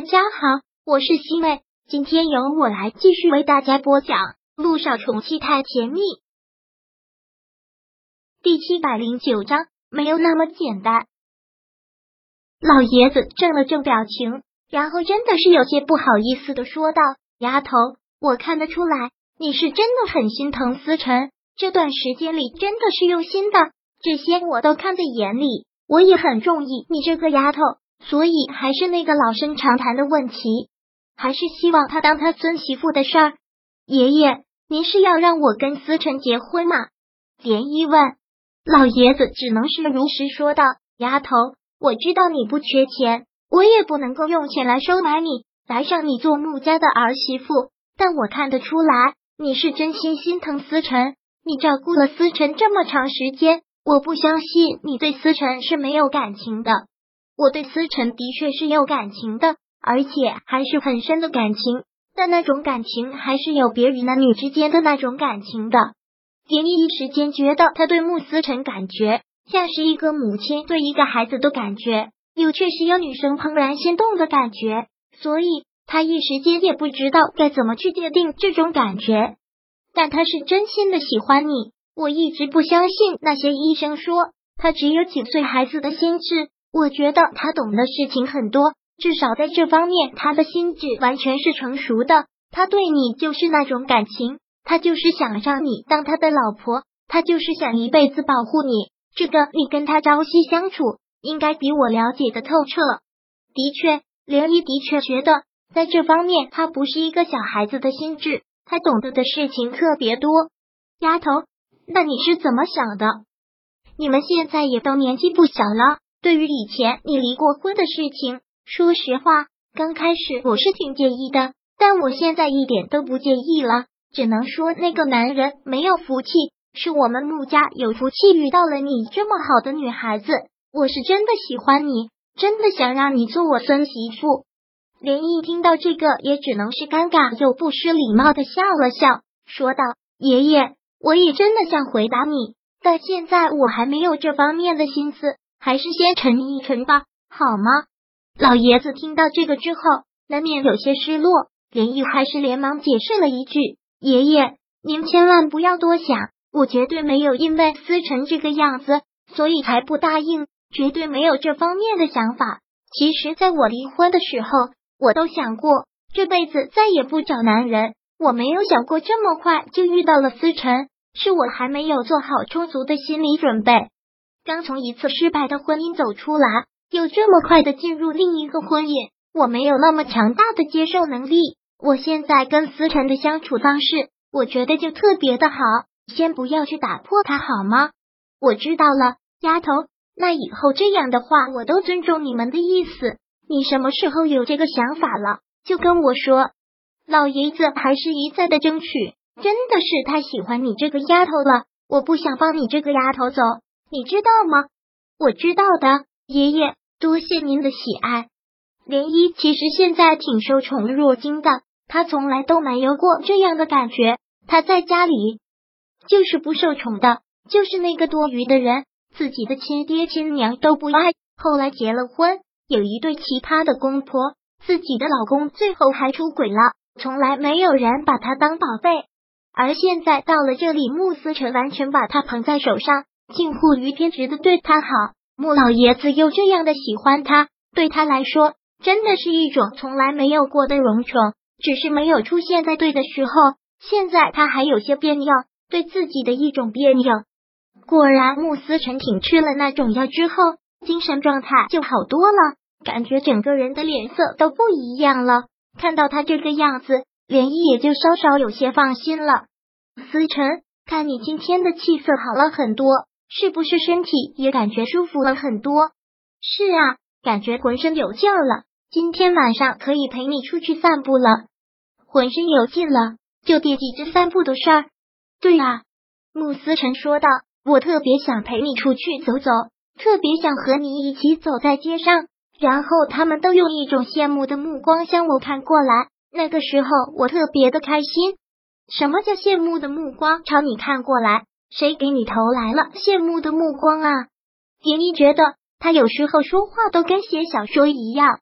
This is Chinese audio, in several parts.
大家好，我是西妹，今天由我来继续为大家播讲《路上宠妻太甜蜜》第七百零九章。没有那么简单。老爷子正了正表情，然后真的是有些不好意思的说道：“丫头，我看得出来，你是真的很心疼思辰，这段时间里真的是用心的，这些我都看在眼里，我也很中意你这个丫头。”所以还是那个老生常谈的问题，还是希望他当他孙媳妇的事儿。爷爷，您是要让我跟思辰结婚吗？连依问，老爷子只能是如实说道：“丫头，我知道你不缺钱，我也不能够用钱来收买你，来让你做穆家的儿媳妇。但我看得出来，你是真心心疼思辰，你照顾了思辰这么长时间，我不相信你对思辰是没有感情的。”我对思辰的确是有感情的，而且还是很深的感情，但那种感情还是有别于男女之间的那种感情的。蝶妮一时间觉得他对穆思辰感觉像是一个母亲对一个孩子的感觉，又确实有女生怦然心动的感觉，所以他一时间也不知道该怎么去界定这种感觉。但他是真心的喜欢你，我一直不相信那些医生说他只有几岁孩子的心智。我觉得他懂的事情很多，至少在这方面，他的心智完全是成熟的。他对你就是那种感情，他就是想让你当他的老婆，他就是想一辈子保护你。这个你跟他朝夕相处，应该比我了解的透彻。的确，刘姨的确觉得在这方面，他不是一个小孩子的心智，他懂得的事情特别多。丫头，那你是怎么想的？你们现在也都年纪不小了。对于以前你离过婚的事情，说实话，刚开始我是挺介意的，但我现在一点都不介意了。只能说那个男人没有福气，是我们穆家有福气遇到了你这么好的女孩子。我是真的喜欢你，真的想让你做我孙媳妇。连毅听到这个，也只能是尴尬又不失礼貌的笑了笑，说道：“爷爷，我也真的想回答你，但现在我还没有这方面的心思。”还是先沉一沉吧，好吗？老爷子听到这个之后，难免有些失落。连毅还是连忙解释了一句：“爷爷，您千万不要多想，我绝对没有因为思成这个样子，所以才不答应，绝对没有这方面的想法。其实，在我离婚的时候，我都想过这辈子再也不找男人。我没有想过这么快就遇到了思成，是我还没有做好充足的心理准备。”刚从一次失败的婚姻走出来，又这么快的进入另一个婚姻，我没有那么强大的接受能力。我现在跟思辰的相处方式，我觉得就特别的好。先不要去打破它好吗？我知道了，丫头。那以后这样的话，我都尊重你们的意思。你什么时候有这个想法了，就跟我说。老爷子还是一再的争取，真的是太喜欢你这个丫头了。我不想放你这个丫头走。你知道吗？我知道的，爷爷，多谢您的喜爱。涟漪其实现在挺受宠若惊的，他从来都没有过这样的感觉。他在家里就是不受宠的，就是那个多余的人，自己的亲爹亲娘都不爱。后来结了婚，有一对奇葩的公婆，自己的老公最后还出轨了，从来没有人把他当宝贝。而现在到了这里，慕思辰完全把他捧在手上。近乎于偏执的对他好，穆老爷子又这样的喜欢他，对他来说真的是一种从来没有过的荣宠。只是没有出现在对的时候，现在他还有些别扭，对自己的一种别扭。果然，穆思成挺吃了那种药之后，精神状态就好多了，感觉整个人的脸色都不一样了。看到他这个样子，连漪也就稍稍有些放心了。思成，看你今天的气色好了很多。是不是身体也感觉舒服了很多？是啊，感觉浑身有劲了。今天晚上可以陪你出去散步了。浑身有劲了，就惦记着散步的事儿。对啊，慕思成说道：“我特别想陪你出去走走，特别想和你一起走在街上。”然后他们都用一种羡慕的目光向我看过来。那个时候我特别的开心。什么叫羡慕的目光朝你看过来？谁给你投来了羡慕的目光啊？蝶妮觉得他有时候说话都跟写小说一样。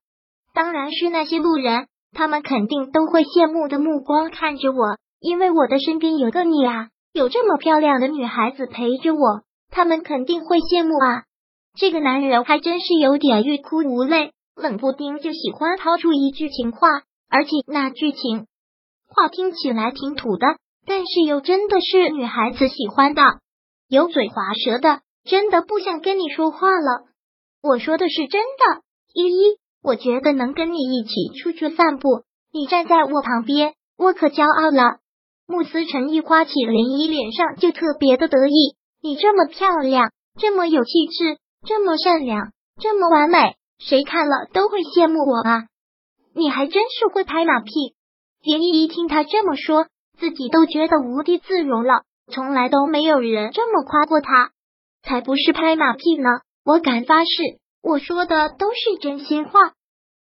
当然是那些路人，他们肯定都会羡慕的目光看着我，因为我的身边有个你啊，有这么漂亮的女孩子陪着我，他们肯定会羡慕啊。这个男人还真是有点欲哭无泪，冷不丁就喜欢抛出一句情话，而且那句情话听起来挺土的，但是又真的是女孩子喜欢的，油嘴滑舌的，真的不想跟你说话了。我说的是真的，依依，我觉得能跟你一起出去散步，你站在我旁边，我可骄傲了。慕思辰一刮起涟漪，脸上就特别的得意。你这么漂亮，这么有气质。这么善良，这么完美，谁看了都会羡慕我啊！你还真是会拍马屁。叶依依听他这么说，自己都觉得无地自容了。从来都没有人这么夸过他，才不是拍马屁呢！我敢发誓，我说的都是真心话。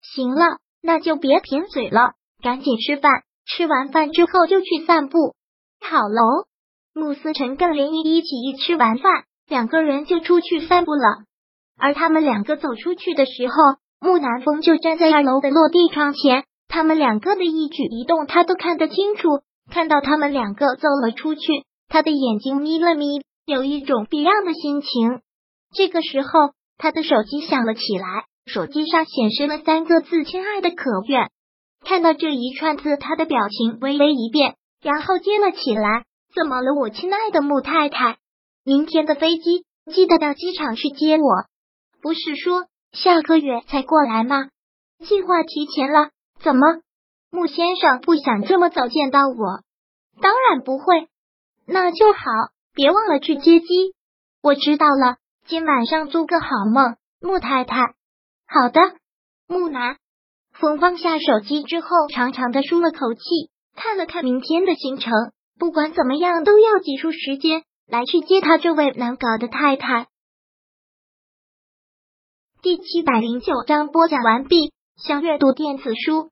行了，那就别贫嘴了，赶紧吃饭。吃完饭之后就去散步。好喽，慕思辰跟林依依一起吃完饭，两个人就出去散步了。而他们两个走出去的时候，木南风就站在二楼的落地窗前，他们两个的一举一动他都看得清楚。看到他们两个走了出去，他的眼睛眯了眯，有一种别样的心情。这个时候，他的手机响了起来，手机上显示了三个字：“亲爱的可愿。”看到这一串字，他的表情微微一变，然后接了起来：“怎么了，我亲爱的穆太太？明天的飞机记得到机场去接我。”不是说下个月才过来吗？计划提前了，怎么？穆先生不想这么早见到我？当然不会，那就好，别忘了去接机。我知道了，今晚上做个好梦，穆太太。好的，木南。风放下手机之后，长长的舒了口气，看了看明天的行程，不管怎么样都要挤出时间来去接他这位难搞的太太。第七百零九章播讲完毕。想阅读电子书，